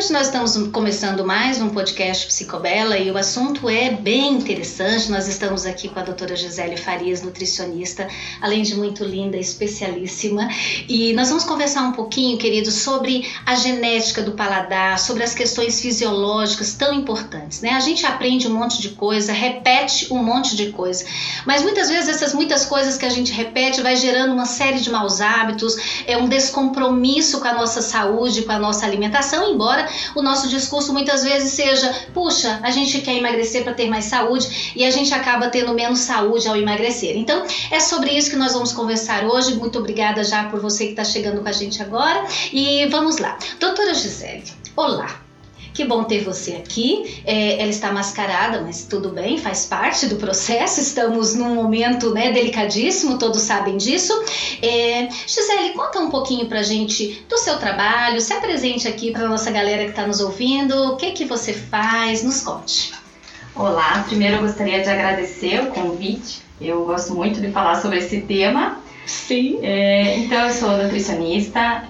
Hoje nós estamos começando mais um podcast Psicobela e o assunto é bem interessante. Nós estamos aqui com a doutora Gisele Farias, nutricionista, além de muito linda, especialíssima. E nós vamos conversar um pouquinho, querido, sobre a genética do paladar, sobre as questões fisiológicas tão importantes. Né? A gente aprende um monte de coisa, repete um monte de coisa, mas muitas vezes essas muitas coisas que a gente repete vai gerando uma série de maus hábitos, é um descompromisso com a nossa saúde, com a nossa alimentação, embora o nosso discurso muitas vezes seja: puxa, a gente quer emagrecer para ter mais saúde e a gente acaba tendo menos saúde ao emagrecer. Então, é sobre isso que nós vamos conversar hoje. Muito obrigada já por você que está chegando com a gente agora. E vamos lá. Doutora Gisele, olá. Que bom ter você aqui. É, ela está mascarada, mas tudo bem, faz parte do processo. Estamos num momento né, delicadíssimo, todos sabem disso. É, Gisele, conta um pouquinho pra gente do seu trabalho, se apresente aqui para nossa galera que está nos ouvindo. O que que você faz? Nos conte. Olá, primeiro eu gostaria de agradecer o convite. Eu gosto muito de falar sobre esse tema. Sim. É, então, eu sou nutricionista,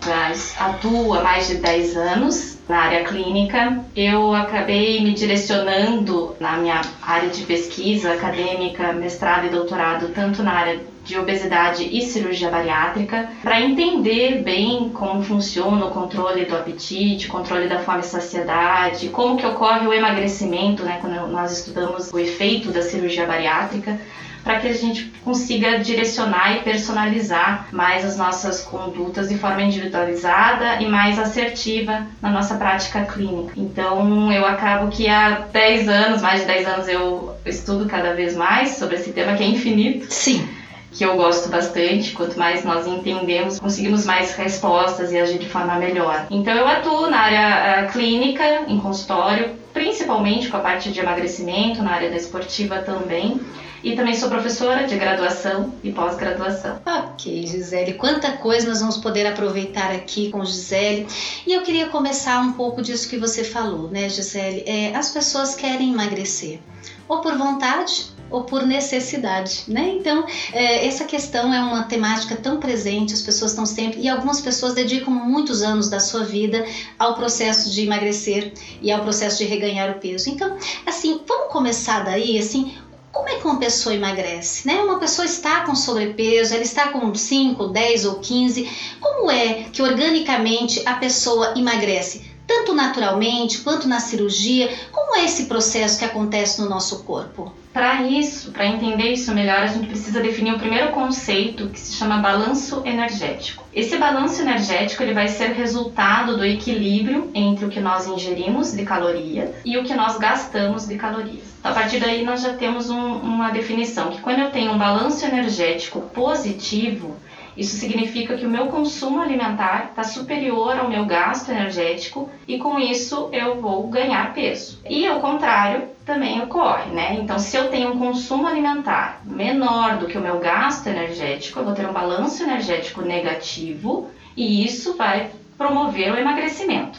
atuo há mais de 10 anos na área clínica. Eu acabei me direcionando na minha área de pesquisa acadêmica, mestrado e doutorado, tanto na área de obesidade e cirurgia bariátrica, para entender bem como funciona o controle do apetite, controle da fome e saciedade, como que ocorre o emagrecimento, né, quando nós estudamos o efeito da cirurgia bariátrica para que a gente consiga direcionar e personalizar mais as nossas condutas de forma individualizada e mais assertiva na nossa prática clínica. Então, eu acabo que há 10 anos, mais de 10 anos, eu estudo cada vez mais sobre esse tema que é infinito. Sim que eu gosto bastante. Quanto mais nós entendemos, conseguimos mais respostas e agir de forma melhor. Então, eu atuo na área uh, clínica, em consultório, principalmente com a parte de emagrecimento, na área da esportiva também. E também sou professora de graduação e pós-graduação. Ok, Gisele, quanta coisa nós vamos poder aproveitar aqui com Gisele. E eu queria começar um pouco disso que você falou, né, Gisele? É, as pessoas querem emagrecer, ou por vontade ou por necessidade, né? Então, é, essa questão é uma temática tão presente, as pessoas estão sempre, e algumas pessoas dedicam muitos anos da sua vida ao processo de emagrecer e ao processo de reganhar o peso. Então, assim, vamos começar daí, assim, como é que uma pessoa emagrece? Né? Uma pessoa está com sobrepeso, ela está com 5, 10 ou 15. Como é que organicamente a pessoa emagrece? Tanto naturalmente quanto na cirurgia? Como é esse processo que acontece no nosso corpo? Para isso, para entender isso melhor, a gente precisa definir o primeiro conceito que se chama balanço energético. Esse balanço energético ele vai ser resultado do equilíbrio entre o que nós ingerimos de calorias e o que nós gastamos de calorias. A partir daí nós já temos um, uma definição que quando eu tenho um balanço energético positivo, isso significa que o meu consumo alimentar está superior ao meu gasto energético e com isso eu vou ganhar peso. E ao contrário também ocorre, né? Então, se eu tenho um consumo alimentar menor do que o meu gasto energético, eu vou ter um balanço energético negativo e isso vai promover o emagrecimento.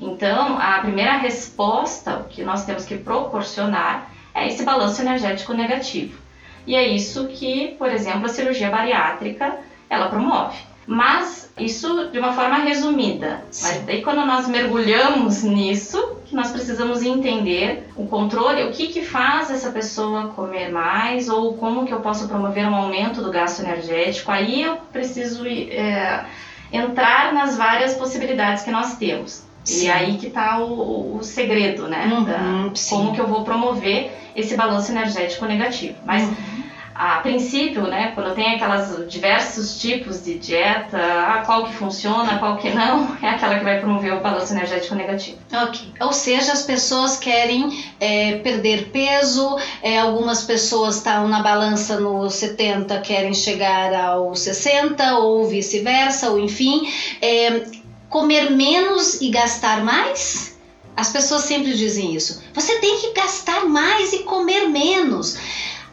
Então, a primeira resposta que nós temos que proporcionar é esse balanço energético negativo. E é isso que, por exemplo, a cirurgia bariátrica ela promove. Mas isso de uma forma resumida. Sim. Mas daí quando nós mergulhamos nisso, que nós precisamos entender o controle, o que, que faz essa pessoa comer mais ou como que eu posso promover um aumento do gasto energético. Aí eu preciso é, entrar nas várias possibilidades que nós temos. Sim. E aí que está o, o, segredo, né? Uhum, da, como que eu vou promover esse balanço energético negativo. Mas uhum a princípio, né, quando tem aquelas diversos tipos de dieta, a qual que funciona, qual que não, é aquela que vai promover o balanço energético negativo. Ok. Ou seja, as pessoas querem é, perder peso, é, algumas pessoas estão na balança no 70, querem chegar ao 60, ou vice-versa, ou enfim, é, comer menos e gastar mais? As pessoas sempre dizem isso. Você tem que gastar mais e comer menos.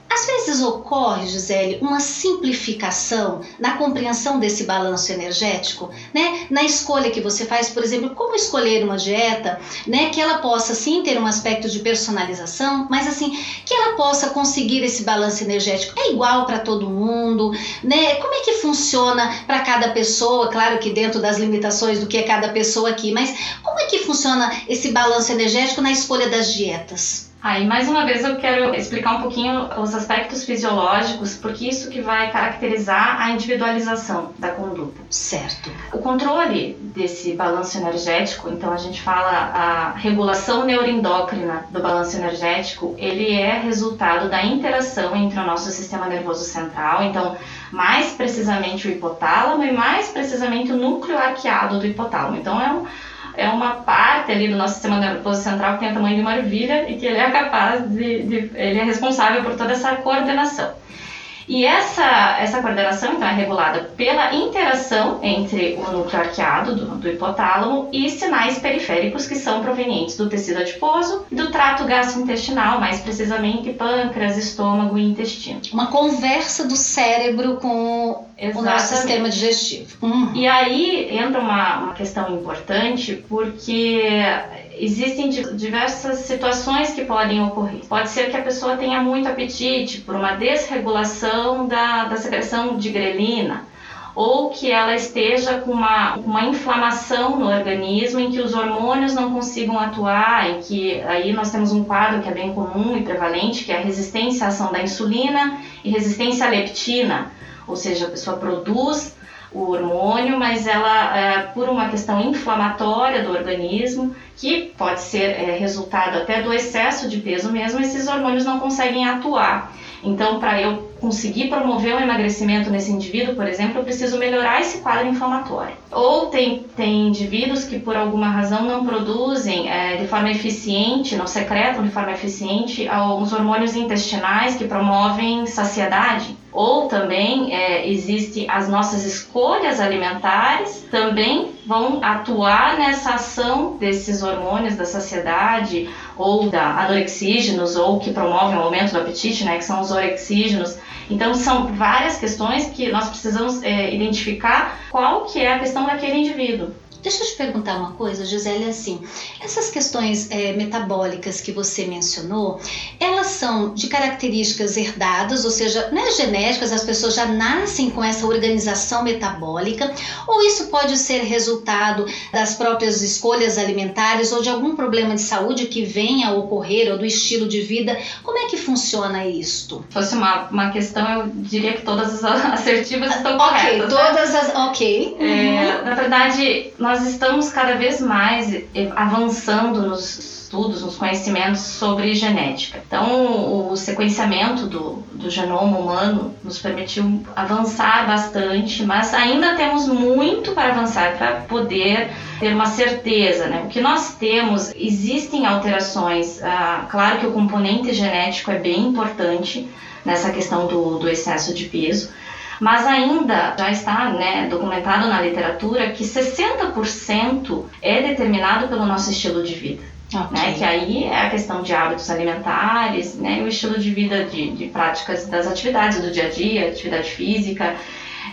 Às vezes ocorre, Gisele, uma simplificação na compreensão desse balanço energético, né? Na escolha que você faz, por exemplo, como escolher uma dieta, né? Que ela possa sim ter um aspecto de personalização, mas assim, que ela possa conseguir esse balanço energético. É igual para todo mundo, né? Como é que funciona para cada pessoa? Claro que dentro das limitações do que é cada pessoa aqui, mas como é que funciona esse balanço energético na escolha das dietas? Aí, mais uma vez, eu quero explicar um pouquinho os aspectos fisiológicos, porque isso que vai caracterizar a individualização da conduta. Certo. O controle desse balanço energético, então a gente fala a regulação neuroendócrina do balanço energético, ele é resultado da interação entre o nosso sistema nervoso central, então mais precisamente o hipotálamo e mais precisamente o núcleo arqueado do hipotálamo. Então é um é uma parte ali do nosso sistema nervoso central que tem o tamanho de uma ervilha e que ele é capaz de, de ele é responsável por toda essa coordenação. E essa, essa coordenação então, é regulada pela interação entre o núcleo arqueado do, do, hipotálamo e sinais periféricos que são provenientes do tecido adiposo e do trato gastrointestinal, mais precisamente pâncreas, estômago e intestino. Uma conversa do cérebro com Exatamente. o nosso sistema digestivo. Uhum. E aí entra uma, uma questão importante porque existem diversas situações que podem ocorrer. Pode ser que a pessoa tenha muito apetite por uma desregulação da, da secreção de grelina ou que ela esteja com uma, uma inflamação no organismo em que os hormônios não consigam atuar, em que aí nós temos um quadro que é bem comum e prevalente, que é a resistência à ação da insulina e resistência à leptina, ou seja, a pessoa produz o hormônio, mas ela, é, por uma questão inflamatória do organismo, que pode ser é, resultado até do excesso de peso mesmo, esses hormônios não conseguem atuar. Então, para eu conseguir promover o emagrecimento nesse indivíduo, por exemplo, eu preciso melhorar esse quadro inflamatório. Ou tem, tem indivíduos que, por alguma razão, não produzem é, de forma eficiente, não secretam de forma eficiente os hormônios intestinais que promovem saciedade ou também é, existe as nossas escolhas alimentares também vão atuar nessa ação desses hormônios da saciedade ou da anorexígenos ou que promovem o aumento do apetite, né, que são os orexígenos. Então são várias questões que nós precisamos é, identificar qual que é a questão daquele indivíduo. Deixa eu te perguntar uma coisa, Gisele, assim, essas questões é, metabólicas que você mencionou, elas são de características herdadas, ou seja, né, genéticas, as pessoas já nascem com essa organização metabólica, ou isso pode ser resultado das próprias escolhas alimentares ou de algum problema de saúde que venha a ocorrer ou do estilo de vida? Como é que funciona isto? Se fosse uma, uma questão, eu diria que todas as assertivas estão okay, corretas. Ok, todas né? as. Ok. É, uhum. na verdade, nós estamos cada vez mais avançando nos estudos, nos conhecimentos sobre genética. Então, o sequenciamento do, do genoma humano nos permitiu avançar bastante, mas ainda temos muito para avançar para poder ter uma certeza. Né? O que nós temos, existem alterações, ah, claro que o componente genético é bem importante nessa questão do, do excesso de peso, mas ainda já está né, documentado na literatura que 60% é determinado pelo nosso estilo de vida. Okay. Né, que aí é a questão de hábitos alimentares, né, o estilo de vida de, de práticas das atividades do dia a dia, atividade física.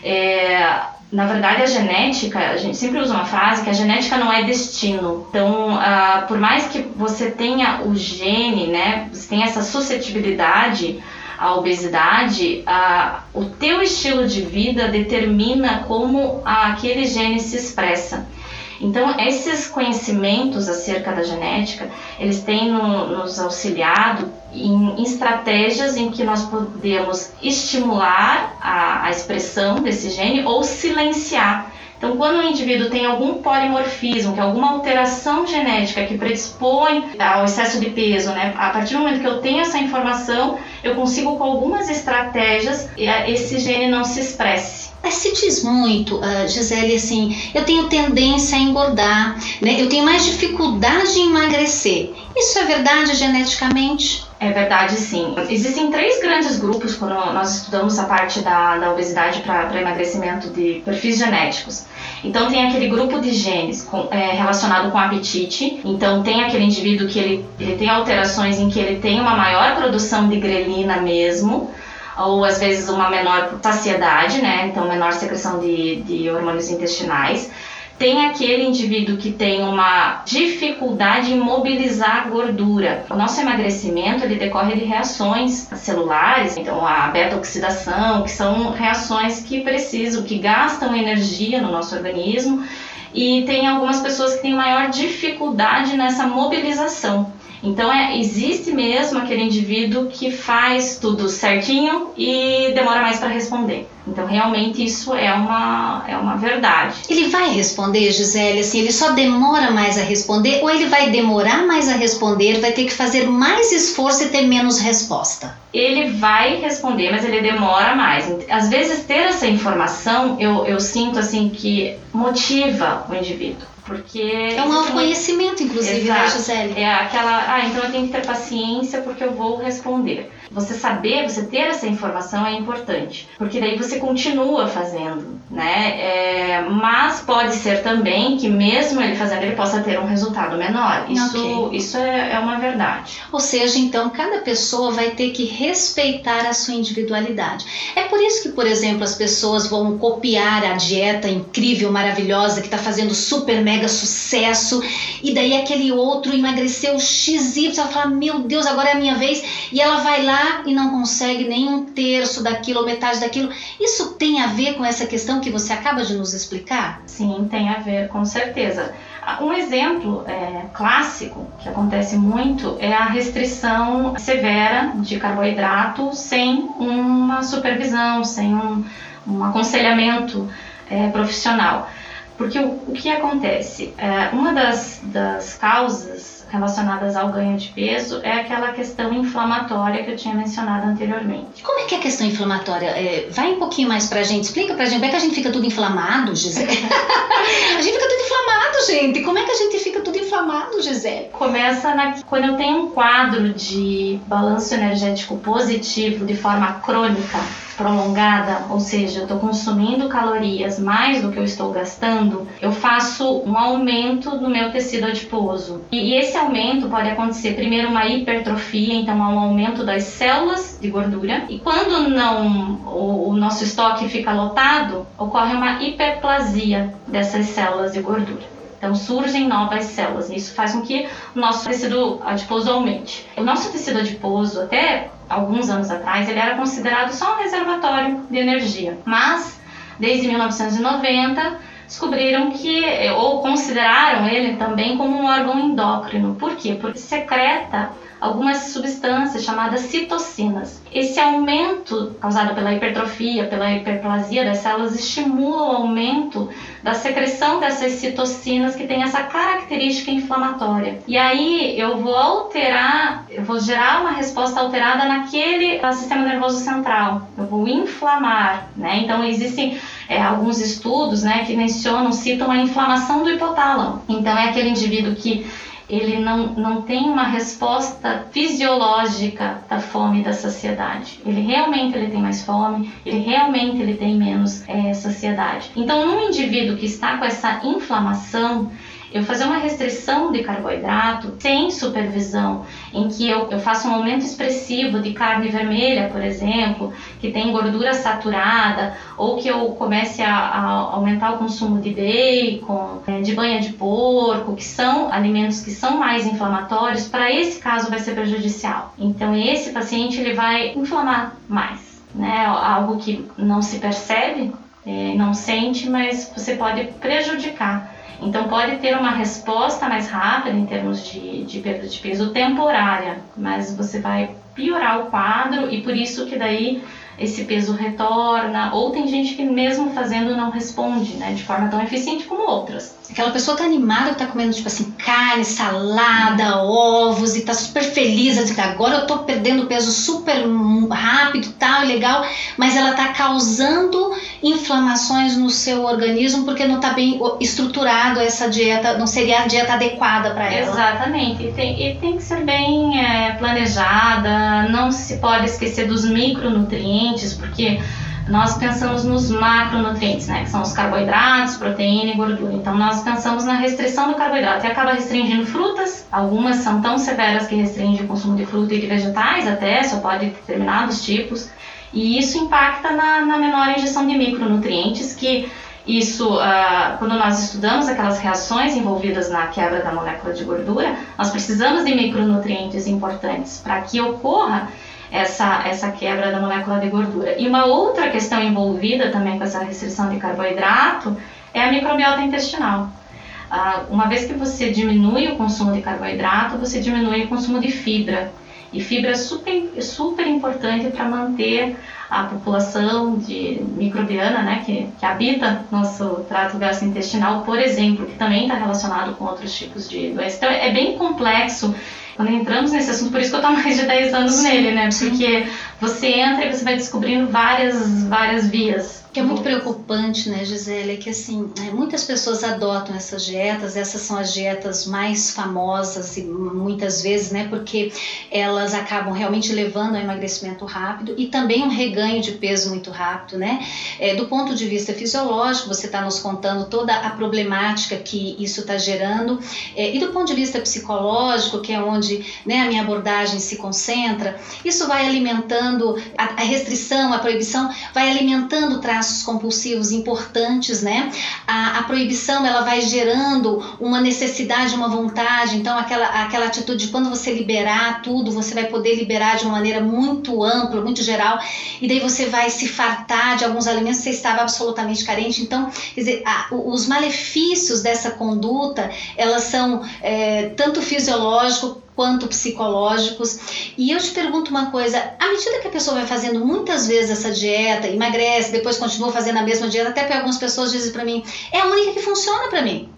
É, na verdade, a genética, a gente sempre usa uma frase que a genética não é destino. Então, uh, por mais que você tenha o gene, né, você tenha essa suscetibilidade a obesidade, a, o teu estilo de vida determina como a, aquele gene se expressa. Então, esses conhecimentos acerca da genética, eles têm no, nos auxiliado em, em, estratégias em que nós podemos estimular a, a expressão desse gene ou silenciar. Então, quando o indivíduo tem algum polimorfismo, que é alguma alteração genética que predispõe ao excesso de peso, né? A partir do momento que eu tenho essa informação, eu consigo com algumas estratégias esse gene não se expresse. Se diz muito, uh, Gisele, assim, eu tenho tendência a engordar, né? Eu tenho mais dificuldade em emagrecer. Isso é verdade geneticamente? É verdade, sim. Existem três grandes grupos quando nós estudamos a parte da, da obesidade para emagrecimento de perfis genéticos. Então tem aquele grupo de genes com, é, relacionado com apetite. Então tem aquele indivíduo que ele, ele tem alterações em que ele tem uma maior produção de grelina mesmo ou às vezes uma menor saciedade, né? Então menor secreção de, de hormônios intestinais. Tem aquele indivíduo que tem uma dificuldade em mobilizar a gordura. O nosso emagrecimento ele decorre de reações celulares, então a beta-oxidação, que são reações que precisam, que gastam energia no nosso organismo. E tem algumas pessoas que têm maior dificuldade nessa mobilização. Então é, existe mesmo aquele indivíduo que faz tudo certinho e demora mais para responder. Então realmente isso é uma, é uma verdade. Ele vai responder, Gisele, assim, ele só demora mais a responder ou ele vai demorar mais a responder, vai ter que fazer mais esforço e ter menos resposta? Ele vai responder, mas ele demora mais. Às vezes ter essa informação, eu, eu sinto assim que motiva o indivíduo. Porque. É um autoconhecimento, inclusive, né, Exato. né, Gisele? É aquela. Ah, então eu tenho que ter paciência porque eu vou responder. Você saber, você ter essa informação é importante, porque daí você continua fazendo, né? É, mas pode ser também que mesmo ele fazendo, ele possa ter um resultado menor. Isso, okay. isso é, é uma verdade. Ou seja, então cada pessoa vai ter que respeitar a sua individualidade. É por isso que, por exemplo, as pessoas vão copiar a dieta incrível, maravilhosa que está fazendo super mega sucesso e daí aquele outro emagreceu XY, ela fala: Meu Deus, agora é a minha vez, e ela vai lá e não consegue nem um terço daquilo ou metade daquilo. Isso tem a ver com essa questão que você acaba de nos explicar? Sim, tem a ver, com certeza. Um exemplo é, clássico que acontece muito é a restrição severa de carboidrato sem uma supervisão, sem um, um aconselhamento é, profissional. Porque o, o que acontece? É, uma das, das causas relacionadas ao ganho de peso é aquela questão inflamatória que eu tinha mencionado anteriormente. Como é que é a questão inflamatória? É, vai um pouquinho mais pra gente, explica pra gente. Como é que a gente fica tudo inflamado, Gisele? a gente fica tudo inflamado, gente. Como é que a gente fica tudo inflamado, Gisele? Começa na, quando eu tenho um quadro de balanço energético positivo de forma crônica prolongada, ou seja, eu estou consumindo calorias mais do que eu estou gastando, eu faço um aumento do meu tecido adiposo. E esse aumento pode acontecer primeiro uma hipertrofia, então há um aumento das células de gordura, e quando não o, o nosso estoque fica lotado, ocorre uma hiperplasia dessas células de gordura. Então surgem novas células. E isso faz com que o nosso tecido adiposo aumente. O nosso tecido adiposo, até alguns anos atrás, ele era considerado só um reservatório de energia. Mas, desde 1990, descobriram que, ou consideraram ele também como um órgão endócrino. Por quê? Porque secreta algumas substâncias chamadas citocinas. Esse aumento causado pela hipertrofia, pela hiperplasia das células, estimula o aumento da secreção dessas citocinas que tem essa característica inflamatória. E aí eu vou alterar, eu vou gerar uma resposta alterada naquele sistema nervoso central. Eu vou inflamar, né? Então existem é, alguns estudos, né, que mencionam, citam a inflamação do hipotálamo. Então é aquele indivíduo que ele não, não tem uma resposta fisiológica da fome e da saciedade. Ele realmente ele tem mais fome, ele realmente ele tem menos é, saciedade. Então, num indivíduo que está com essa inflamação, eu fazer uma restrição de carboidrato sem supervisão, em que eu, eu faço um aumento expressivo de carne vermelha, por exemplo, que tem gordura saturada, ou que eu comece a, a aumentar o consumo de bacon, é, de banha de porco, que são alimentos que são mais inflamatórios, para esse caso vai ser prejudicial. Então esse paciente ele vai inflamar mais, né? Algo que não se percebe, é, não sente, mas você pode prejudicar então, pode ter uma resposta mais rápida em termos de, de perda de peso temporária, mas você vai piorar o quadro e por isso que daí esse peso retorna, ou tem gente que mesmo fazendo não responde, né, de forma tão eficiente como outras. Aquela pessoa tá animada tá comendo tipo assim carne, salada, ovos e tá super feliz, assim, agora eu tô perdendo peso super rápido, tal, legal, mas ela tá causando inflamações no seu organismo porque não está bem estruturado essa dieta, não seria a dieta adequada para ela. Exatamente, e tem, e tem que ser bem é, planejada, não se pode esquecer dos micronutrientes, porque nós pensamos nos macronutrientes, né, que são os carboidratos, proteína e gordura. Então nós pensamos na restrição do carboidrato e acaba restringindo frutas. Algumas são tão severas que restringem o consumo de fruta e de vegetais até, só pode determinados tipos. E isso impacta na, na menor ingestão de micronutrientes, que isso, uh, quando nós estudamos aquelas reações envolvidas na quebra da molécula de gordura, nós precisamos de micronutrientes importantes para que ocorra essa, essa quebra da molécula de gordura. E uma outra questão envolvida também com essa restrição de carboidrato é a microbiota intestinal. Uh, uma vez que você diminui o consumo de carboidrato, você diminui o consumo de fibra. E fibra é super, super importante para manter a população de microbiana, né, que, que habita nosso trato gastrointestinal, por exemplo, que também está relacionado com outros tipos de doenças. Então é bem complexo quando entramos nesse assunto, por isso que eu estou mais de 10 anos nele, né? Porque você entra e você vai descobrindo várias, várias vias que é muito preocupante, né, Gisele, é que assim, né, muitas pessoas adotam essas dietas, essas são as dietas mais famosas e muitas vezes, né, porque elas acabam realmente levando ao emagrecimento rápido e também um reganho de peso muito rápido, né? É, do ponto de vista fisiológico, você está nos contando toda a problemática que isso está gerando é, e do ponto de vista psicológico, que é onde né, a minha abordagem se concentra, isso vai alimentando a, a restrição, a proibição, vai alimentando traços traços compulsivos importantes, né? A, a, proibição ela vai gerando uma necessidade, uma vontade. Então aquela aquela atitude de quando você liberar tudo, você vai poder liberar de uma maneira muito ampla, muito geral, e daí você vai se fartar de alguns alimentos que você estava absolutamente carente. Então, dizer, a, os malefícios dessa conduta elas são é, tanto fisiológico quanto psicológicos. E eu te pergunto uma coisa: à medida que a pessoa vai fazendo muitas vezes essa dieta, emagrece, depois continua fazendo a mesma dieta, até porque algumas pessoas dizem para mim, é a única que funciona para mim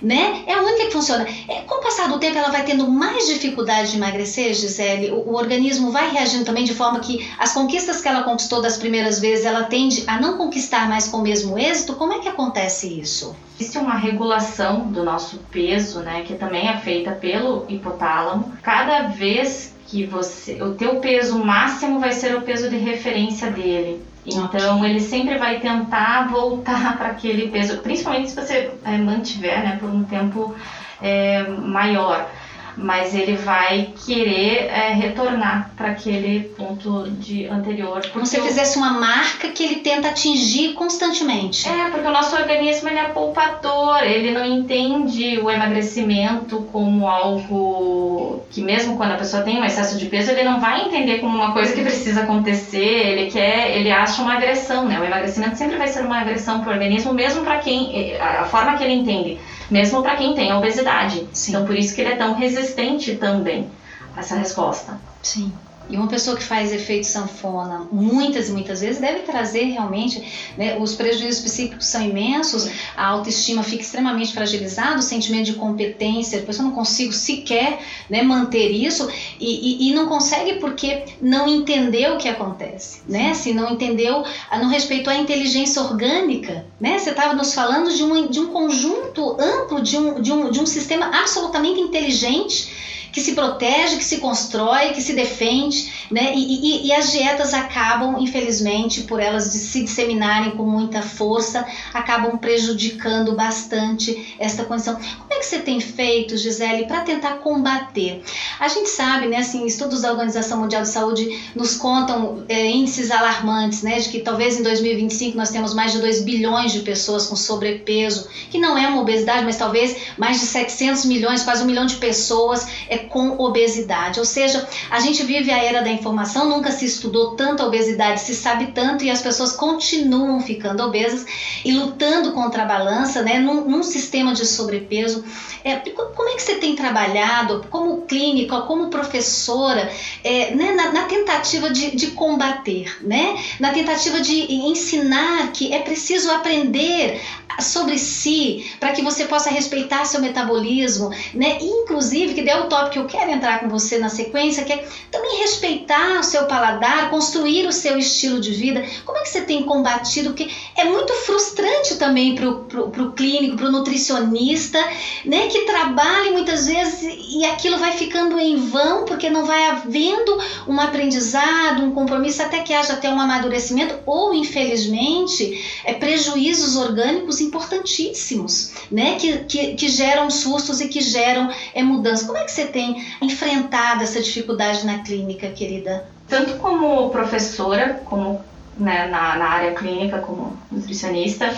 né? É a única que funciona. É, com o passar do tempo, ela vai tendo mais dificuldade de emagrecer, Gisele. O, o, organismo vai reagindo também de forma que as conquistas que ela conquistou das primeiras vezes, ela tende a não conquistar mais com o mesmo êxito. Como é que acontece isso? Existe uma regulação do nosso peso, né? Que também é feita pelo hipotálamo. Cada vez que você, o teu peso máximo vai ser o peso de referência dele. Então ele sempre vai tentar voltar para aquele peso, principalmente se você é, mantiver né, por um tempo é, maior mas ele vai querer é, retornar para aquele ponto de anterior. Como se fizesse uma marca que ele tenta atingir constantemente. É, porque o nosso organismo ele é poupador, ele não entende o emagrecimento como algo que mesmo quando a pessoa tem um excesso de peso, ele não vai entender como uma coisa que precisa acontecer, ele quer, ele acha uma agressão, né? O emagrecimento sempre vai ser uma agressão para o organismo, mesmo para quem, a forma que ele entende mesmo para quem tem obesidade. Sim. Então, por isso que ele é tão resistente também a essa resposta. Sim. E uma pessoa que faz efeito sanfona muitas e muitas vezes deve trazer realmente, né, os prejuízos psíquicos são imensos, a autoestima fica extremamente fragilizada, o sentimento de competência, a pessoa não consigo sequer né, manter isso e, e, e, não consegue porque não entendeu o que acontece, né? Se não entendeu, não respeitou a inteligência orgânica, né? Você estava nos falando de um, de um conjunto amplo, de um, de, um, de um sistema absolutamente inteligente que se protege, que se constrói, que se defende, né? E, e, e as dietas acabam, infelizmente, por elas de se disseminarem com muita força, acabam prejudicando bastante esta condição. Como é que você tem feito, Gisele, para tentar combater? A gente sabe, né, assim, estudos da Organização Mundial de Saúde nos contam é, índices alarmantes, né, de que talvez em 2025 nós temos mais de 2 bilhões de pessoas com sobrepeso, que não é uma obesidade, mas talvez mais de 700 milhões, quase um milhão de pessoas é, com obesidade. Ou seja, a gente vive a era da informação, nunca se estudou tanto a obesidade, se sabe tanto e as pessoas continuam ficando obesas e lutando contra a balança, né, num, num sistema de sobrepeso É, como é que você tem trabalhado como clínica, como professora, é, né, na, na, tentativa de, de combater, né? na tentativa de ensinar que é preciso aprender sobre si para que você possa respeitar seu metabolismo, né? Inclusive, que é o tópico que eu quero entrar com você na sequência, que é também respeitar o seu paladar, construir o seu estilo de vida. Como é que você tem combatido? Porque é muito frustrante também para o clínico, para o nutricionista, né? Que trabalha muitas vezes e aquilo vai ficando em vão porque não vai havendo um aprendizado, um compromisso, até que haja até um amadurecimento ou, infelizmente, é, prejuízos orgânicos importantíssimos, né? Que, que, que geram sustos e que geram é, mudanças. Como é que você tem enfrentado essa dificuldade na clínica, querida? Tanto como professora, como né, na, na área clínica, como nutricionista,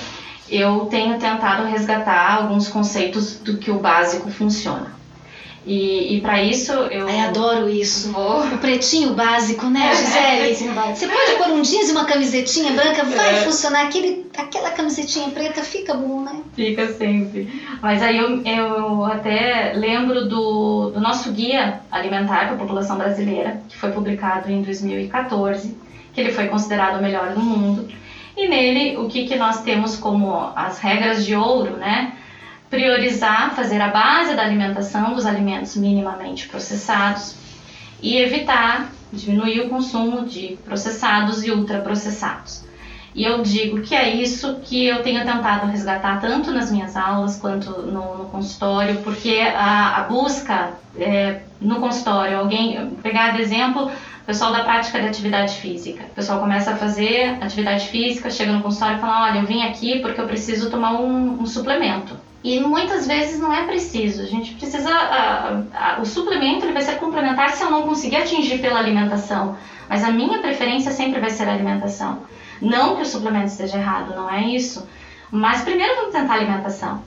eu tenho tentado resgatar alguns conceitos do que o básico funciona. E, e para isso eu. Ai, adoro isso. Vou... O pretinho básico, né, Gisele? É, Você pode pôr um jeans e uma camisetinha branca, vai é. funcionar. Aquele, aquela camisetinha preta fica bom, né? Fica sempre. Mas aí eu, eu até lembro do, do nosso guia alimentar para a população brasileira, que foi publicado em 2014, que ele foi considerado o melhor do mundo. E nele, o que, que nós temos como as regras de ouro, né? Priorizar, fazer a base da alimentação dos alimentos minimamente processados e evitar diminuir o consumo de processados e ultraprocessados. E eu digo que é isso que eu tenho tentado resgatar tanto nas minhas aulas quanto no, no consultório, porque a, a busca é, no consultório, alguém pegar de exemplo pessoal da prática de atividade física. O pessoal começa a fazer atividade física, chega no consultório e fala: Olha, eu vim aqui porque eu preciso tomar um, um suplemento. E muitas vezes não é preciso. A gente precisa. A, a, o suplemento ele vai ser complementar se eu não conseguir atingir pela alimentação. Mas a minha preferência sempre vai ser a alimentação. Não que o suplemento esteja errado, não é isso. Mas primeiro vamos tentar a alimentação.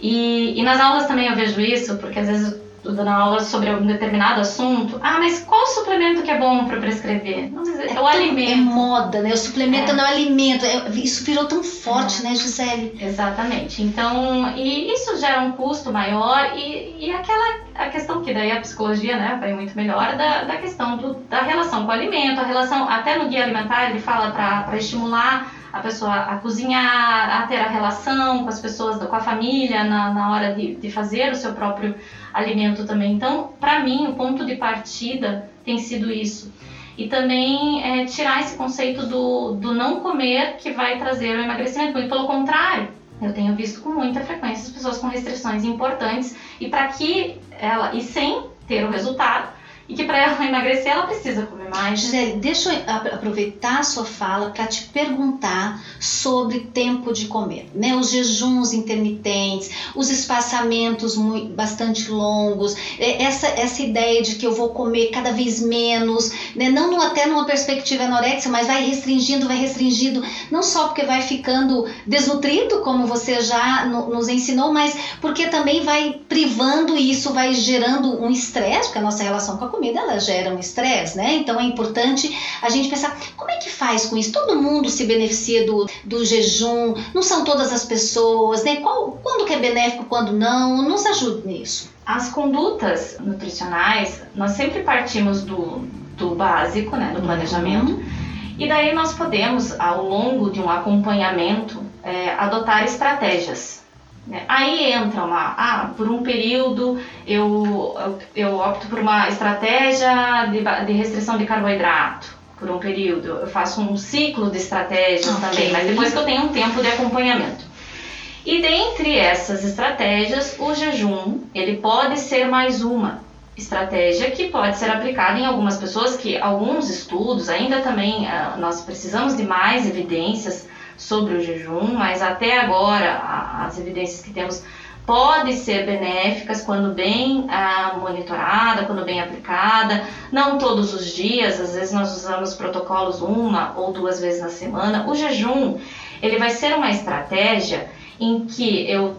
E, e nas aulas também eu vejo isso, porque às vezes dando aula sobre um determinado assunto. Ah, mas qual suplemento que é bom para prescrever? Não sei, é, é o alimento. É moda, né? O suplemento é. não é alimento. É, isso virou tão forte, é. né, Gisele? Exatamente. Então, e isso gera um custo maior e, e aquela a questão que daí a psicologia, né, vai muito melhor da, da questão do, da relação com o alimento, a relação até no guia alimentar ele fala para estimular a pessoa a cozinhar, a ter a relação com as pessoas, com a família na, na hora de, de fazer o seu próprio alimento também. Então, para mim, o ponto de partida tem sido isso. E também é, tirar esse conceito do, do não comer que vai trazer o emagrecimento. Muito pelo contrário, eu tenho visto com muita frequência as pessoas com restrições importantes e para que ela, e sem ter o resultado, e que para ela emagrecer ela precisa comer mais. Gisele, deixa eu aproveitar a sua fala para te perguntar sobre tempo de comer, né? Os jejuns intermitentes, os espaçamentos muito, bastante longos, é, essa, essa ideia de que eu vou comer cada vez menos, né? Não até numa perspectiva anorexia, mas vai restringindo, vai restringindo, não só porque vai ficando desnutrido, como você já no, nos ensinou, mas porque também vai privando e isso vai gerando um estresse, porque a nossa relação com a comida ela gera um estresse, né? Então é importante a gente pensar como é que faz com isso. Todo mundo se beneficia do, do jejum, não são todas as pessoas, né? Qual, quando que é benéfico, quando não? Nos ajude nisso. As condutas nutricionais, nós sempre partimos do, do básico, né? Do planejamento. Uhum. E daí nós podemos, ao longo de um acompanhamento, é, adotar estratégias? Aí entra uma, ah, por um período eu, eu, opto por uma estratégia de, de, restrição de carboidrato. Por um período, eu faço um ciclo de estratégias okay. também, mas depois que eu tenho um tempo de acompanhamento. E dentre essas estratégias, o jejum, ele pode ser mais uma estratégia que pode ser aplicada em algumas pessoas que alguns estudos ainda também uh, nós precisamos de mais evidências sobre o jejum, mas até agora as evidências que temos podem ser benéficas quando bem ah, monitorada, quando bem aplicada, não todos os dias, às vezes nós usamos protocolos uma ou duas vezes na semana. O jejum, ele vai ser uma estratégia em que eu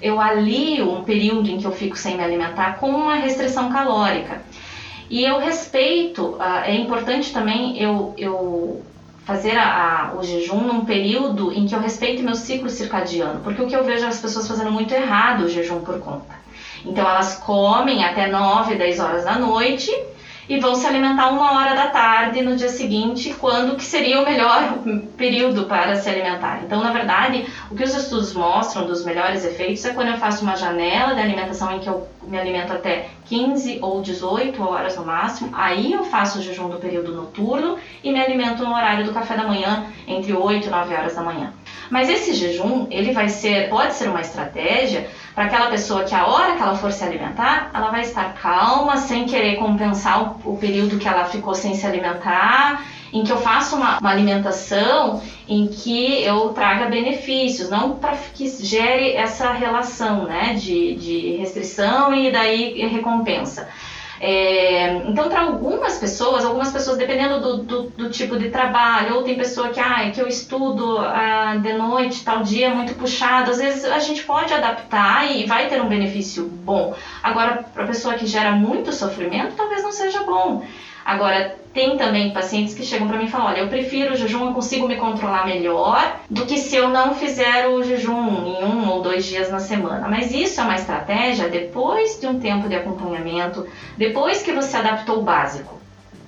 eu alio um período em que eu fico sem me alimentar com uma restrição calórica. E eu respeito, ah, é importante também eu, eu fazer a, a, o jejum num período em que eu respeite meu ciclo circadiano, porque o que eu vejo é as pessoas fazendo muito errado o jejum por conta. Então elas comem até 9, 10 horas da noite e vão se alimentar uma hora da tarde no dia seguinte, quando que seria o melhor período para se alimentar. Então, na verdade, o que os estudos mostram dos melhores efeitos é quando eu faço uma janela de alimentação em que eu me alimento até 15 ou 18 horas no máximo, aí eu faço o jejum do período noturno e me alimento no horário do café da manhã, entre 8 e 9 horas da manhã. Mas esse jejum, ele vai ser, pode ser uma estratégia para aquela pessoa que a hora que ela for se alimentar, ela vai estar calma, sem querer compensar o, o período que ela ficou sem se alimentar, em que eu faço uma, uma alimentação em que eu traga benefícios, não para que gere essa relação né, de, de restrição e daí recompensa. É, então, para algumas pessoas, algumas pessoas, dependendo do, do, do, tipo de trabalho, ou tem pessoa que, ah, que eu estudo ah, de noite, tal dia muito puxado, às vezes a gente pode adaptar e vai ter um benefício bom. Agora, para pessoa que gera muito sofrimento, talvez não seja bom. Agora, tem também pacientes que chegam para mim e falam: olha, eu prefiro o jejum, eu consigo me controlar melhor do que se eu não fizer o jejum em um ou dois dias na semana. Mas isso é uma estratégia depois de um tempo de acompanhamento, depois que você adaptou o básico.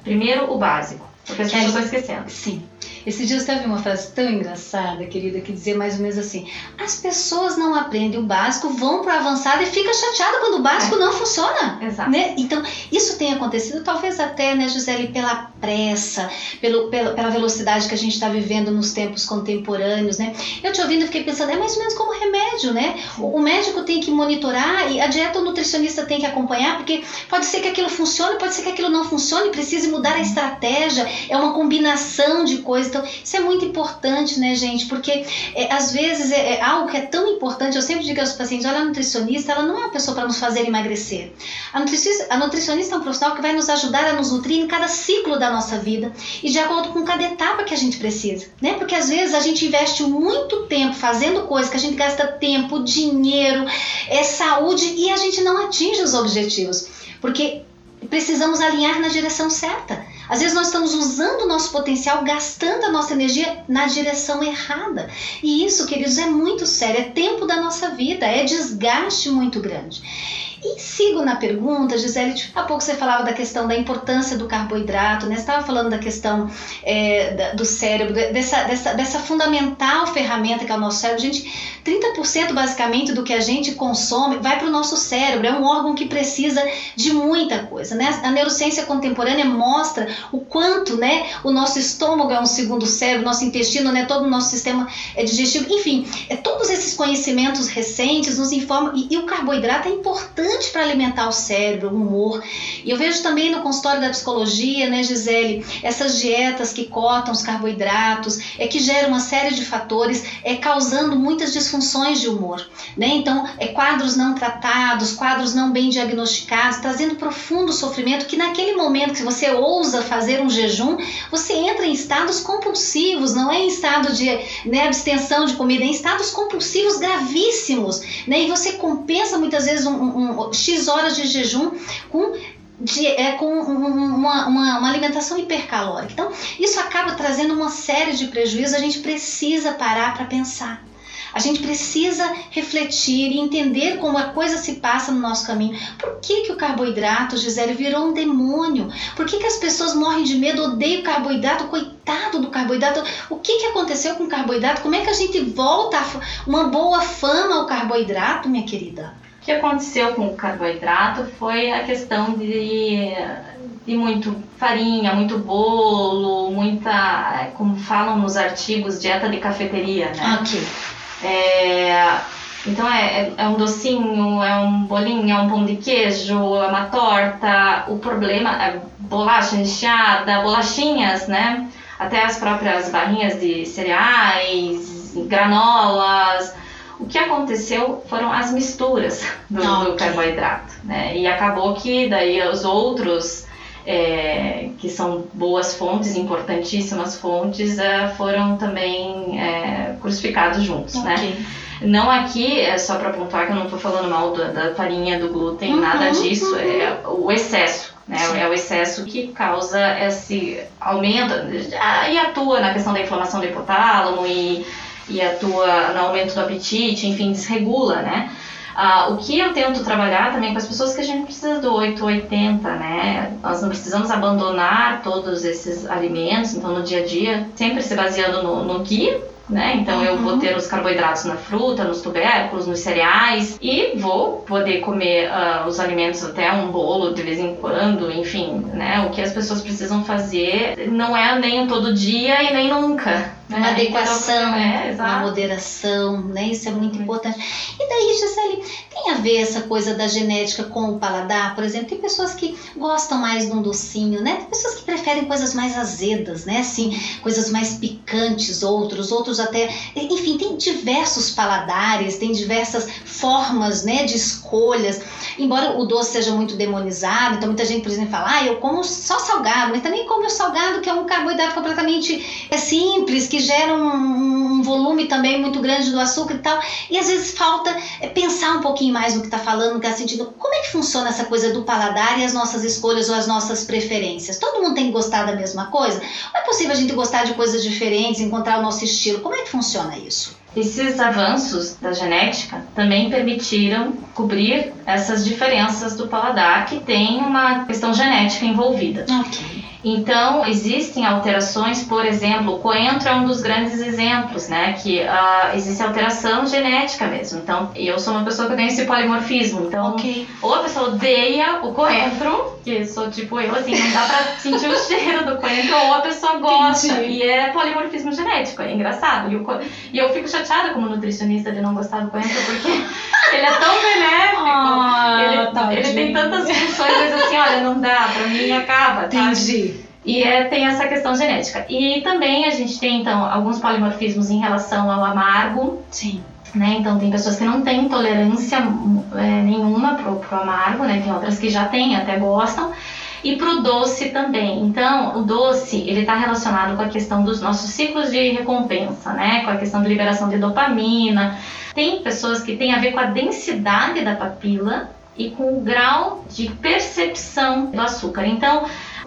Primeiro, o básico, porque as pessoas estão esquecendo. Sim. Esse dia eu vi uma frase tão engraçada, querida, que dizia mais ou menos assim: as pessoas não aprendem o básico, vão para o avançado e fica chateada quando o básico é. não funciona. Exato. Né? Então, isso tem acontecido, talvez até, né, Gisele, pela pressa, pelo, pela, pela velocidade que a gente está vivendo nos tempos contemporâneos, né? Eu te ouvindo, fiquei pensando, é mais ou menos como remédio, né? O, o médico tem que monitorar e a dieta o nutricionista tem que acompanhar, porque pode ser que aquilo funcione, pode ser que aquilo não funcione, precise mudar a estratégia, é uma combinação de coisas. Então, isso é muito importante, né, gente? Porque é, às vezes é, é, algo que é tão importante. Eu sempre digo aos pacientes: olha, a nutricionista, ela não é uma pessoa para nos fazer emagrecer. A nutricionista, a nutricionista é um profissional que vai nos ajudar a nos nutrir em cada ciclo da nossa vida e de acordo com cada etapa que a gente precisa, né? Porque às vezes a gente investe muito tempo fazendo coisas que a gente gasta tempo, dinheiro, é saúde e a gente não atinge os objetivos. Porque precisamos alinhar na direção certa. Às vezes nós estamos usando o nosso potencial, gastando a nossa energia na direção errada. E isso, queridos, é muito sério, é tempo da nossa vida, é desgaste muito grande. E sigo na pergunta, Gisele, há pouco você falava da questão da importância do carboidrato, né? Você estava falando da questão é, do cérebro, dessa, dessa, dessa fundamental ferramenta que é o nosso cérebro. Gente, 30% basicamente do que a gente consome vai para o nosso cérebro, é um órgão que precisa de muita coisa, né? A neurociência contemporânea mostra o quanto, né, o nosso estômago é um segundo cérebro, nosso intestino, né, todo o nosso sistema é digestivo, enfim, é, todos esses conhecimentos recentes nos informam, e, e o carboidrato é importante importante para alimentar o cérebro, o humor. E eu vejo também no consultório da psicologia, né, Gisele, essas dietas que cotam os carboidratos, é que geram uma série de fatores, é causando muitas disfunções de humor, né? Então, é quadros não tratados, quadros não bem diagnosticados, trazendo profundo sofrimento que naquele momento que você ousa fazer um jejum, você entra em estados compulsivos, não é em estado de né, abstenção de comida, é em estados compulsivos gravíssimos, né? E você compensa muitas vezes um, um, X horas de jejum com de, é, com uma, uma, uma, alimentação hipercalórica. Então, isso acaba trazendo uma série de prejuízos. A gente precisa parar para pensar. A gente precisa refletir e entender como a coisa se passa no nosso caminho. Por que, que o carboidrato, Gisele, virou um demônio? Por que, que as pessoas morrem de medo, odeiam o carboidrato, coitado do carboidrato? O que, que aconteceu com o carboidrato? Como é que a gente volta uma boa fama ao carboidrato, minha querida? O que aconteceu com o carboidrato foi a questão de, de muito farinha, muito bolo, muita, como falam nos artigos, dieta de cafeteria, né? Ok. É, então é, é, é, um docinho, é um bolinho, é um pão de queijo, é uma torta. O problema é bolacha recheada, bolachinhas, né? Até as próprias barrinhas de cereais, granolas o que aconteceu foram as misturas do, okay. do carboidrato, né? E acabou que daí os outros é, que são boas fontes, importantíssimas fontes, é, foram também é, crucificados juntos, né? okay. né? Não aqui, é só para pontuar que eu não estou falando mal da, da, farinha, do glúten, uhum, nada disso, uhum. é o excesso. Né? É o excesso que causa esse aumento e atua na questão da inflamação do hipotálamo e, e atua no aumento do apetite, enfim, desregula, né? Ah, o que eu tento trabalhar também com as pessoas que a gente precisa do 880, né? Nós não precisamos abandonar todos esses alimentos, então no dia a dia, sempre se baseando no, no que né? Então uhum. eu vou uhum. ter os carboidratos na fruta, nos tubérculos, nos cereais e vou poder comer uh, os alimentos até um bolo de vez em quando, enfim, né? O que as pessoas precisam fazer não é nem todo dia e nem nunca, uma é, adequação, é, uma moderação, né? Isso é muito importante. E daí, Gisele, tem a ver essa coisa da genética com o paladar? Por exemplo, tem pessoas que gostam mais de um docinho, né? Tem pessoas que preferem coisas mais azedas, né? Assim, coisas mais picantes, outros, outros até. Enfim, tem diversos paladares, tem diversas formas, né, de escolhas. Embora o doce seja muito demonizado, então muita gente, por exemplo, fala, ah, eu como só salgado, mas também como o salgado, que é um carboidrato completamente é simples, que gera um, um, volume também muito grande do açúcar e tal. E às vezes falta é, pensar um pouquinho mais no que está falando, no que está sentindo. Como é que funciona essa coisa do paladar e as nossas escolhas ou as nossas preferências? Todo mundo tem que gostar da mesma coisa? Ou é possível a gente gostar de coisas diferentes, encontrar o nosso estilo? Como é que funciona isso? Esses avanços da genética também permitiram cobrir essas diferenças do paladar que tem uma questão genética envolvida. Ok. Então, existem alterações, por exemplo, o coentro é um dos grandes exemplos, né? Que uh, existe alteração genética mesmo. Então, eu sou uma pessoa que tem esse polimorfismo. Então, okay. ou a pessoa odeia o coentro, que sou tipo eu, assim, não dá pra sentir o cheiro do coentro, ou a pessoa gosta. Entendi. E é polimorfismo genético, é engraçado. E, o, e eu fico chateada como nutricionista de não gostar do coentro, porque ele é tão benéfico. Ah, ele, ele tem tantas funções, mas assim, olha, não dá, pra mim acaba. Entendi. E é, tem essa questão genética. E também a gente tem, então, alguns polimorfismos em relação ao amargo. Sim. Né? Então, tem pessoas que não têm tolerância é, nenhuma pro, pro amargo, né? Tem outras que já têm, até gostam. E pro doce também. Então, o doce, ele está relacionado com a questão dos nossos ciclos de recompensa, né? Com a questão de liberação de dopamina. Tem pessoas que têm a ver com a densidade da papila e com o grau de percepção do açúcar. Então,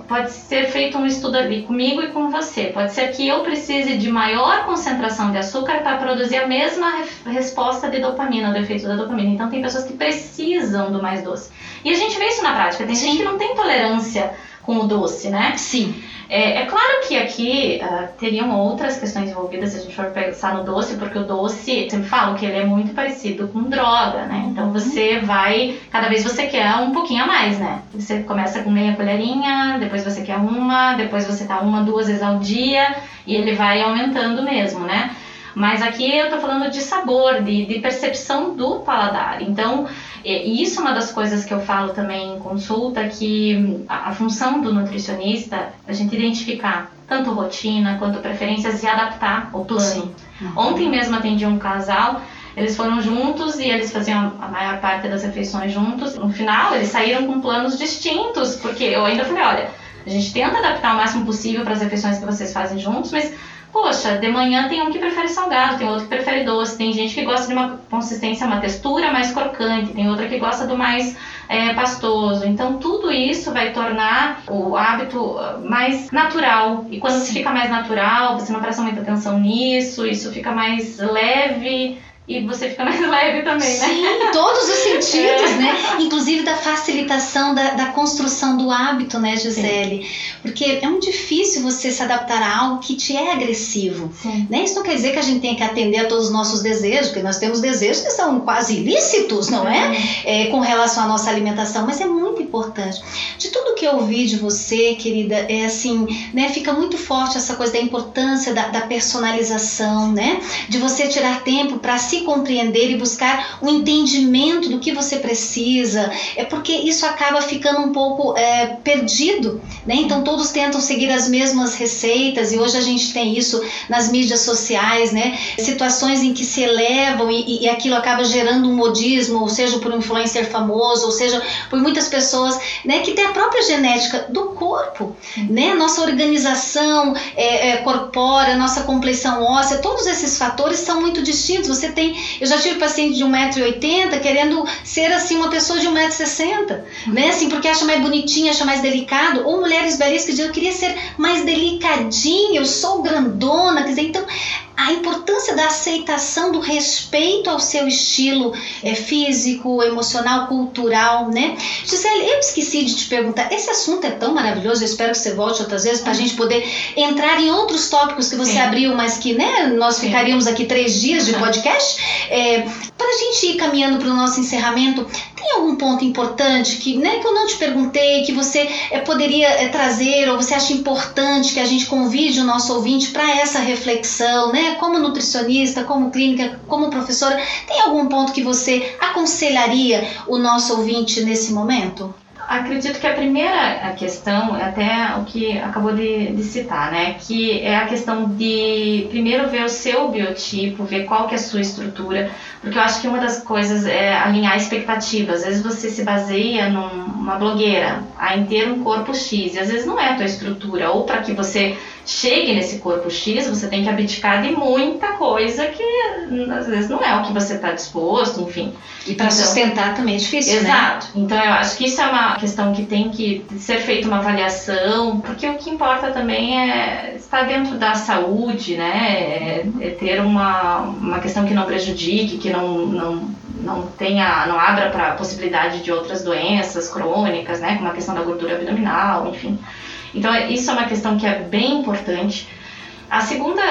pode ser feito um estudo ali comigo e com você. Pode ser que eu precise de maior concentração de açúcar para produzir a mesma resposta de dopamina, do efeito da dopamina. Então, tem pessoas que precisam do mais doce. E a gente vê isso na prática. Tem Sim. gente que não tem tolerância com o doce, né? Sim. É, é claro que aqui uh, teriam outras questões envolvidas se a gente for pensar no doce, porque o doce, eu sempre falo que ele é muito parecido com droga, né? Então uhum. você vai, cada vez você quer um pouquinho a mais, né? Você começa com meia colherinha, depois você quer uma, depois você tá uma, duas vezes ao dia e ele vai aumentando mesmo, né? Mas aqui eu tô falando de sabor, de, de percepção do paladar. Então, e isso é uma das coisas que eu falo também em consulta, que a, a função do nutricionista, a gente identificar tanto rotina quanto preferências e adaptar o plano. Uhum. Ontem mesmo atendi um casal, eles foram juntos e eles faziam a maior parte das refeições juntos. No final, eles saíram com planos distintos, porque eu ainda falei, olha, a gente tenta adaptar o máximo possível para as refeições que vocês fazem juntos, mas Poxa, de manhã tem um que prefere salgado, tem outro que prefere doce, tem gente que gosta de uma consistência, uma textura mais crocante, tem outra que gosta do mais é, pastoso. Então, tudo isso vai tornar o hábito ah, mais natural. E quando Sim. fica mais natural, você não presta muita atenção nisso, isso fica mais leve e você fica mais leve também, né? Sim, em todos os sentidos, é. né? Inclusive da facilitação da, da construção do hábito, né, Gisele? Sim. Porque é muito difícil você se adaptar a algo que te é agressivo. Sim. Né? Isso não quer dizer que a gente tenha que atender a todos os nossos desejos, porque nós temos desejos que são quase ilícitos, não é? é? Com relação à nossa alimentação, mas é muito importante. De tudo que eu ouvi de você, querida, é assim, né? Fica muito forte essa coisa da importância da, da personalização, né? De você tirar tempo para se se compreender e buscar o um entendimento do que você precisa, é porque isso acaba ficando um pouco é, perdido, né? Então todos tentam seguir as mesmas receitas e hoje a gente tem isso nas mídias sociais, né? Situações em que se elevam e, e aquilo acaba gerando um modismo, ou seja, por um influencer famoso, ou seja, por muitas pessoas, né? Que tem a própria genética do corpo, né? Nossa organização é, é, corpórea, nossa compleição óssea, todos esses fatores são muito distintos. Você tem também. Eu já tive paciente de 1,80m querendo ser assim uma pessoa de 1,60m, né? Assim, porque acha mais bonitinha, acha mais delicado. Ou mulheres belíssimas que dizem, eu queria ser mais delicadinha, eu sou grandona, quer dizer, então a importância da aceitação, do respeito ao seu estilo é, físico, emocional, cultural, né? Gisele, eu esqueci de te perguntar, esse assunto é tão maravilhoso, eu espero que você volte outras vezes para a gente poder entrar em outros tópicos que você Sim. abriu, mas que né, nós ficaríamos aqui três dias de podcast. É, para a gente ir caminhando para o nosso encerramento, tem algum ponto importante que, né, que eu não te perguntei, que você é, poderia é, trazer, ou você acha importante que a gente convide o nosso ouvinte para essa reflexão, né? Como nutricionista, como clínica, como professora, tem algum ponto que você aconselharia o nosso ouvinte nesse momento? Acredito que a primeira questão é até o que acabou de, de, citar, né? Que é a questão de primeiro ver o seu biotipo, ver qual que é a sua estrutura, porque eu acho que uma das coisas é alinhar expectativas. Às vezes você se baseia numa blogueira, a ter um corpo X, e às vezes não é a tua estrutura, ou para que você chegue nesse corpo X, você tem que abdicar de muita coisa que às vezes não é o que você está disposto, enfim. E para então, sustentar também é difícil, né? Exato. Né? Então eu acho que isso é uma questão que tem que ser feita uma avaliação, porque o que importa também é estar dentro da saúde, né? É, é ter uma, uma questão que não prejudique, que não, não, não tenha, não abra para a possibilidade de outras doenças crônicas, né? Como a questão da gordura abdominal, enfim. Então, é, isso é uma questão que é bem importante. A segunda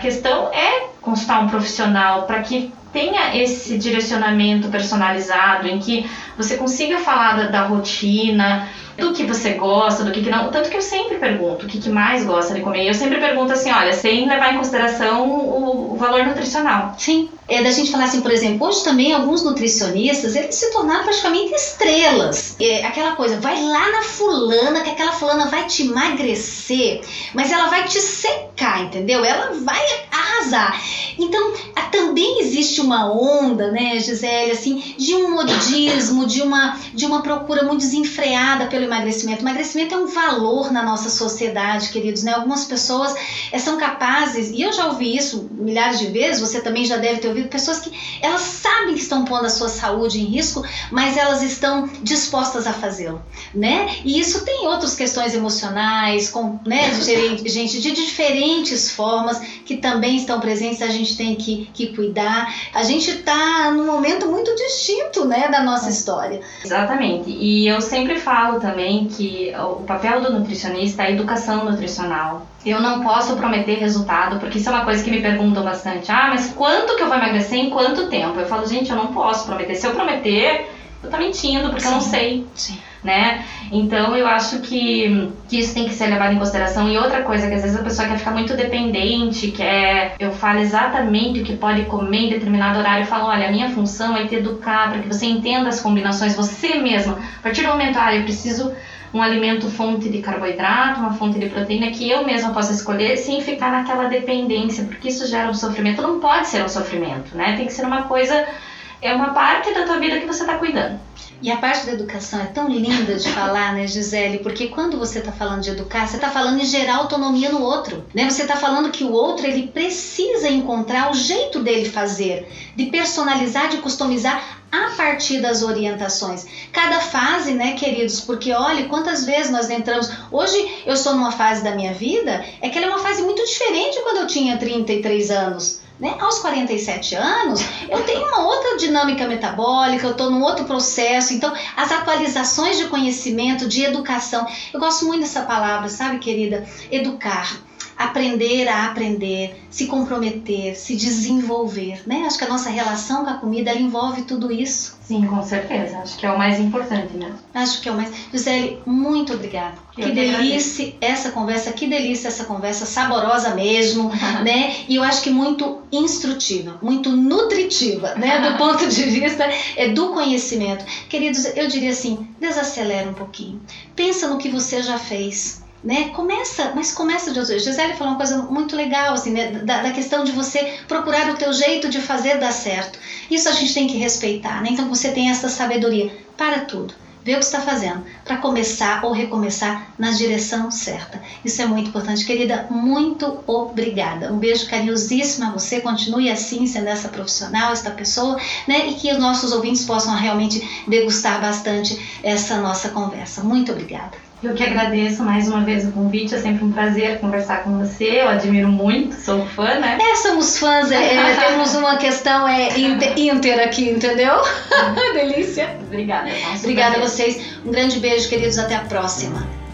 questão é consultar um profissional para que tenha esse direcionamento personalizado, em que você consiga falar da, da rotina, do que você gosta, do que, que não. Tanto que eu sempre pergunto o que, que mais gosta de comer. Eu sempre pergunto assim, olha, sem levar em consideração o, o valor nutricional. Sim. É da gente falar assim, por exemplo, hoje também alguns nutricionistas, eles se tornaram praticamente estrelas. É aquela coisa, vai lá na fulana, que aquela fulana vai te emagrecer, mas ela vai te secar, entendeu? Ela vai arrasar. Então, também existe uma onda, né, Gisele, assim, de um modismo, de uma, de uma procura muito desenfreada pelo emagrecimento. O emagrecimento é um valor na nossa sociedade, queridos, né? Algumas pessoas é, são capazes, e eu já ouvi isso milhares de vezes, você também já deve ter ouvido, pessoas que elas sabem que estão pondo a sua saúde em risco, mas elas estão dispostas a fazê-lo, né? E isso tem outras questões emocionais, com, né, de gente de diferentes formas que também estão presentes, a gente tem que, que cuidar. A gente está num momento muito distinto, né, da nossa história. Exatamente. E eu sempre falo também que o papel do nutricionista é a educação nutricional. Eu não posso prometer resultado, porque isso é uma coisa que me perguntam bastante. Ah, mas quanto que eu vou emagrecer em quanto tempo? Eu falo, gente, eu não posso prometer. Se eu prometer, eu tô mentindo, porque Sim. eu não sei. Sim né? Então eu acho que, que isso tem que ser levado em consideração. E outra coisa, que às vezes a pessoa quer ficar muito dependente, quer eu falo exatamente o que pode comer em determinado horário, eu falo, olha, a minha função é te educar para que você entenda as combinações, você mesma. A partir do momento, ah, eu preciso um alimento fonte de carboidrato, uma fonte de proteína que eu mesma possa escolher sem ficar naquela dependência, porque isso gera um sofrimento. Não pode ser um sofrimento, né? Tem que ser uma coisa, é uma parte da tua vida que você está cuidando. E a parte da educação é tão linda de falar, né, Gisele? Porque quando você está falando de educar, você está falando em gerar autonomia no outro, né? Você está falando que o outro ele precisa encontrar o jeito dele fazer, de personalizar, de customizar a partir das orientações. Cada fase, né, queridos? Porque olha quantas vezes nós entramos. Hoje eu estou numa fase da minha vida, é que ela é uma fase muito diferente quando eu tinha 33 anos. Né? Aos 47 anos, eu tenho uma outra dinâmica metabólica, eu estou num outro processo. Então, as atualizações de conhecimento, de educação, eu gosto muito dessa palavra, sabe, querida? Educar aprender a aprender, se comprometer, se desenvolver, né? Acho que a nossa relação com a comida envolve tudo isso. Sim, com certeza. Acho que é o mais importante, né? Acho que é o mais. Gisele, muito obrigada. Eu que delícia agradeço. essa conversa, que delícia essa conversa, saborosa mesmo, né? E eu acho que muito instrutiva, muito nutritiva, né? Do ponto de vista é, do conhecimento. Queridos, eu diria assim, desacelera um pouquinho. Pensa no que você já fez né? Começa, mas começa de outro Gisele falou uma coisa muito legal, assim, né? da, da, questão de você procurar o teu jeito de fazer dar certo. Isso a gente tem que respeitar, né? Então você tem essa sabedoria. Para tudo. ver o que está fazendo, para começar ou recomeçar na direção certa. Isso é muito importante. Querida, muito obrigada. Um beijo carinhosíssimo a você. Continue assim, sendo essa profissional, esta pessoa, né? E que os nossos ouvintes possam realmente degustar bastante essa nossa conversa. Muito obrigada. Eu que agradeço mais uma vez o convite, é sempre um prazer conversar com você, eu admiro muito, sou fã, né? É, somos fãs, é, é, temos uma questão é, inter, inter aqui, entendeu? Delícia. Obrigada. Obrigada a vocês, um grande beijo, queridos, até a próxima.